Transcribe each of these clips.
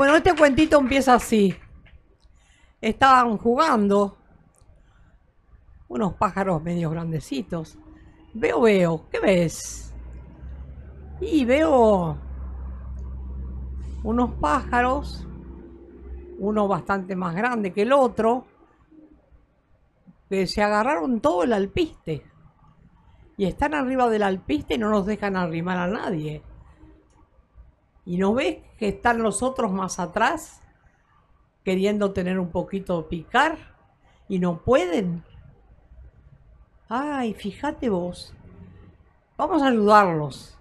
Bueno, este cuentito empieza así. Estaban jugando unos pájaros medio grandecitos. Veo, veo, ¿qué ves? Y veo unos pájaros, uno bastante más grande que el otro, que se agarraron todo el alpiste. Y están arriba del alpiste y no nos dejan arrimar a nadie. ¿Y no ves que están los otros más atrás queriendo tener un poquito de picar y no pueden? Ay, fíjate vos. Vamos a ayudarlos.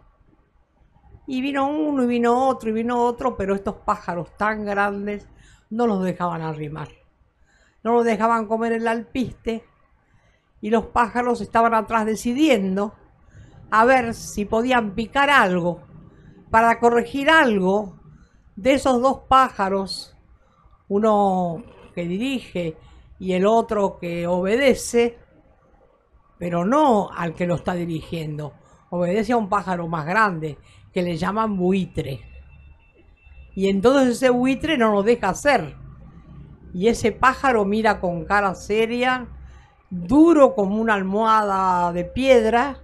Y vino uno y vino otro y vino otro, pero estos pájaros tan grandes no los dejaban arrimar. No los dejaban comer el alpiste y los pájaros estaban atrás decidiendo a ver si podían picar algo para corregir algo de esos dos pájaros, uno que dirige y el otro que obedece, pero no al que lo está dirigiendo, obedece a un pájaro más grande que le llaman buitre. Y entonces ese buitre no lo deja hacer. Y ese pájaro mira con cara seria, duro como una almohada de piedra,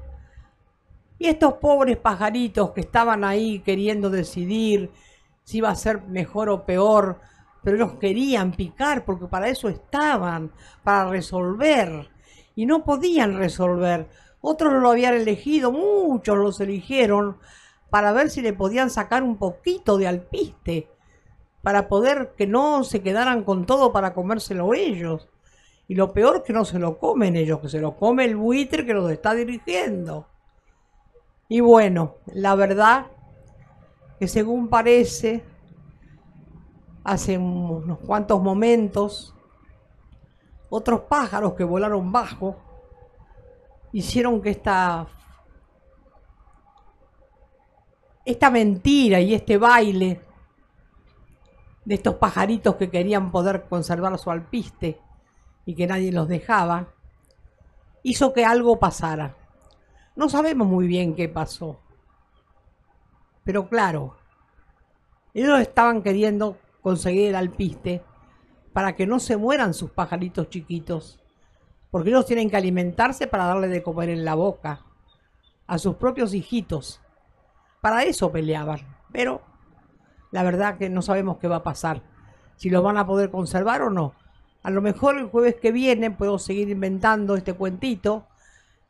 y estos pobres pajaritos que estaban ahí queriendo decidir si iba a ser mejor o peor, pero ellos querían picar porque para eso estaban, para resolver. Y no podían resolver. Otros lo habían elegido, muchos los eligieron para ver si le podían sacar un poquito de alpiste, para poder que no se quedaran con todo para comérselo ellos. Y lo peor que no se lo comen ellos, que se lo come el buitre que los está dirigiendo. Y bueno, la verdad que según parece, hace unos cuantos momentos, otros pájaros que volaron bajo hicieron que esta, esta mentira y este baile de estos pajaritos que querían poder conservar su alpiste y que nadie los dejaba, hizo que algo pasara. No sabemos muy bien qué pasó. Pero claro, ellos estaban queriendo conseguir el alpiste para que no se mueran sus pajaritos chiquitos. Porque ellos tienen que alimentarse para darle de comer en la boca a sus propios hijitos. Para eso peleaban. Pero la verdad que no sabemos qué va a pasar. Si los van a poder conservar o no. A lo mejor el jueves que viene puedo seguir inventando este cuentito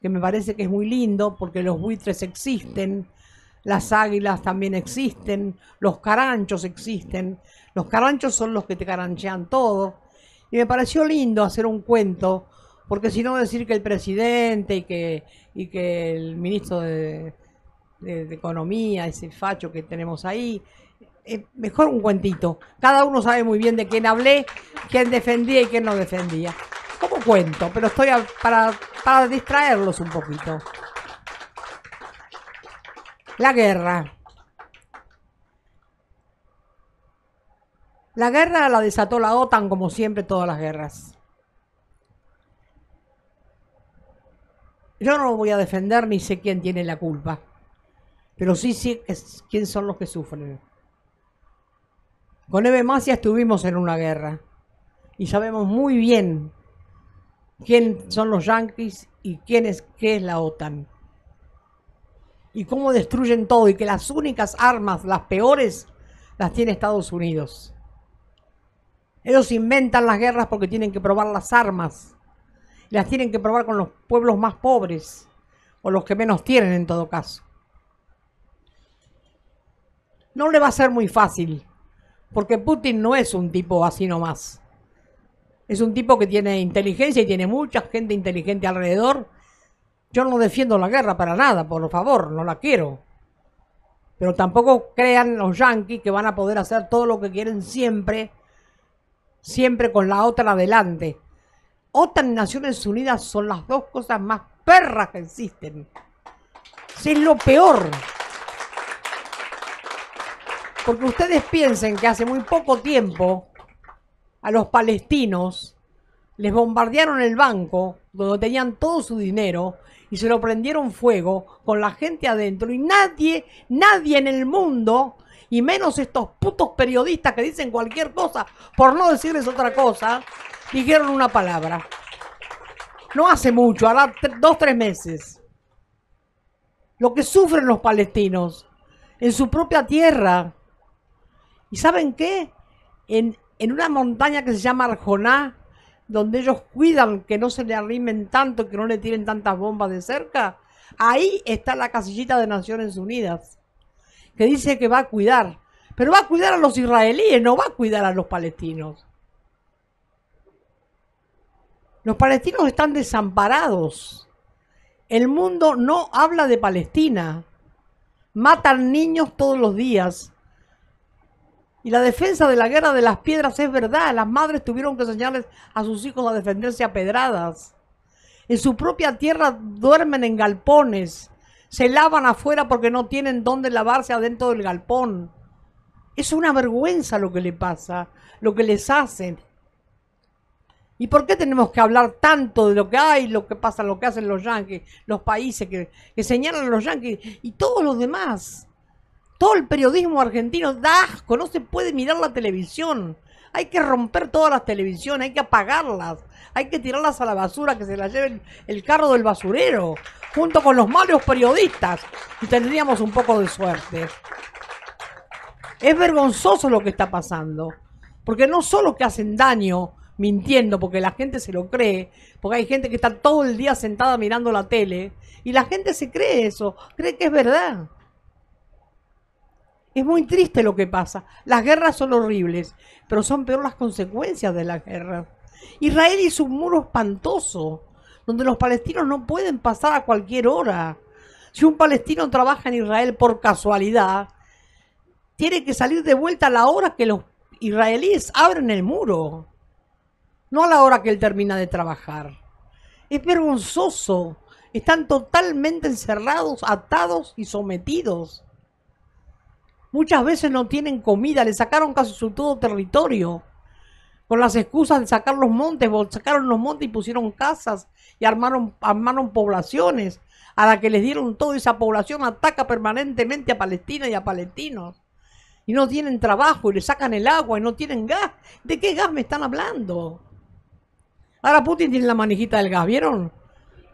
que me parece que es muy lindo porque los buitres existen, las águilas también existen, los caranchos existen. Los caranchos son los que te caranchean todo. Y me pareció lindo hacer un cuento, porque si no decir que el presidente y que, y que el ministro de, Economía, ese facho que tenemos ahí, eh, mejor un cuentito. Cada uno sabe muy bien de quién hablé, quién defendía y quién no defendía. Cuento, pero estoy para para distraerlos un poquito. La guerra. La guerra la desató la OTAN como siempre todas las guerras. Yo no voy a defender ni sé quién tiene la culpa, pero sí sé quién son los que sufren. Con Eve Macia estuvimos en una guerra y sabemos muy bien quién son los yanquis y quién es, qué es la OTAN. Y cómo destruyen todo y que las únicas armas, las peores, las tiene Estados Unidos. Ellos inventan las guerras porque tienen que probar las armas. las tienen que probar con los pueblos más pobres o los que menos tienen en todo caso. No le va a ser muy fácil, porque Putin no es un tipo así nomás. Es un tipo que tiene inteligencia y tiene mucha gente inteligente alrededor. Yo no defiendo la guerra para nada, por favor, no la quiero. Pero tampoco crean los yanquis que van a poder hacer todo lo que quieren siempre, siempre con la OTAN adelante. OTAN y Naciones Unidas son las dos cosas más perras que existen. es lo peor. Porque ustedes piensen que hace muy poco tiempo a los palestinos les bombardearon el banco, donde tenían todo su dinero, y se lo prendieron fuego con la gente adentro. Y nadie, nadie en el mundo, y menos estos putos periodistas que dicen cualquier cosa, por no decirles otra cosa, dijeron una palabra. No hace mucho, hará dos, tres meses. Lo que sufren los palestinos en su propia tierra. ¿Y saben qué? En, en una montaña que se llama Arjoná, donde ellos cuidan que no se le arrimen tanto, que no le tiren tantas bombas de cerca, ahí está la casillita de Naciones Unidas, que dice que va a cuidar, pero va a cuidar a los israelíes, no va a cuidar a los palestinos. Los palestinos están desamparados. El mundo no habla de Palestina. Matan niños todos los días. Y la defensa de la guerra de las piedras es verdad. Las madres tuvieron que enseñarles a sus hijos a defenderse a pedradas. En su propia tierra duermen en galpones. Se lavan afuera porque no tienen dónde lavarse adentro del galpón. Es una vergüenza lo que le pasa, lo que les hacen. ¿Y por qué tenemos que hablar tanto de lo que hay, lo que pasa, lo que hacen los yanquis, los países que, que señalan a los yanquis y todos los demás? Todo el periodismo argentino da asco, no se puede mirar la televisión. Hay que romper todas las televisiones, hay que apagarlas, hay que tirarlas a la basura, que se las lleve el, carro del basurero, junto con los malos periodistas, y tendríamos un poco de suerte. Es vergonzoso lo que está pasando, porque no solo que hacen daño mintiendo, porque la gente se lo cree, porque hay gente que está todo el día sentada mirando la tele, y la gente se cree eso, cree que es verdad. Es muy triste lo que pasa. Las guerras son horribles, pero son peor las consecuencias de las guerras. Israel hizo un muro espantoso, donde los palestinos no pueden pasar a cualquier hora. Si un palestino trabaja en Israel por casualidad, tiene que salir de vuelta a la hora que los israelíes abren el muro, no a la hora que él termina de trabajar. Es vergonzoso. Están totalmente encerrados, atados y sometidos. Muchas veces no tienen comida, le sacaron casi su todo territorio. Con las excusas de sacar los montes, sacaron los montes y pusieron casas y armaron, armaron poblaciones. A la que les dieron toda esa población ataca permanentemente a Palestina y a palestinos. Y no tienen trabajo y le sacan el agua y no tienen gas. ¿De qué gas me están hablando? Ahora Putin tiene la manijita del gas, ¿vieron?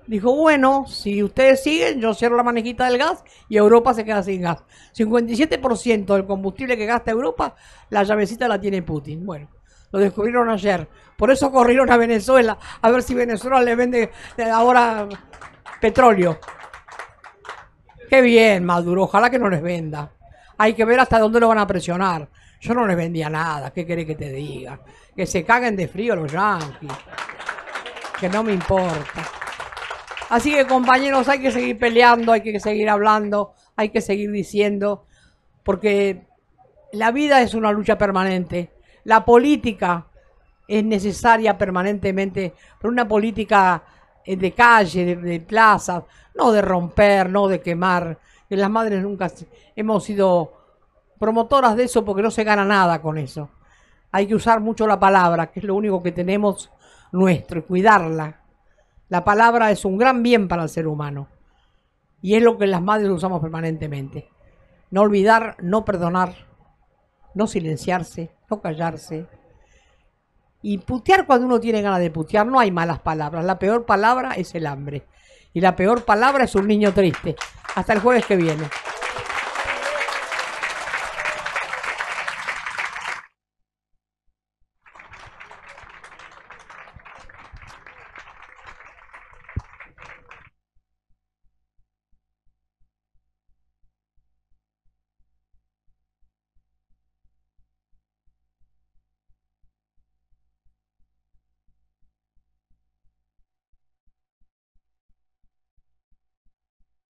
Dijo, bueno, si ustedes siguen, yo cierro la manejita del gas y Europa se queda sin gas. 57% del combustible que gasta Europa, la llavecita la tiene Putin. Bueno, lo descubrieron ayer. Por eso corrieron a Venezuela, a ver si Venezuela le vende eh, ahora petróleo. Qué bien, Maduro, ojalá que no les venda. Hay que ver hasta dónde lo van a presionar. Yo no les vendía nada, ¿qué querés que te diga? Que se caguen de frío los yanquis. Que no me importa. Así que compañeros, hay que seguir peleando, hay que seguir hablando, hay que seguir diciendo, porque la vida es una lucha permanente. La política es necesaria permanentemente, pero una política eh, de calle, de, plaza, no de romper, no de quemar. Que las madres nunca hemos sido promotoras de eso porque no se gana nada con eso. Hay que usar mucho la palabra, que es lo único que tenemos nuestro, y cuidarla. La palabra es un gran bien para el ser humano. Y es lo que las madres usamos permanentemente. No olvidar, no perdonar, no silenciarse, no callarse. Y putear cuando uno tiene ganas de putear, no hay malas palabras. La peor palabra es el hambre. Y la peor palabra es un niño triste. Hasta el jueves que viene.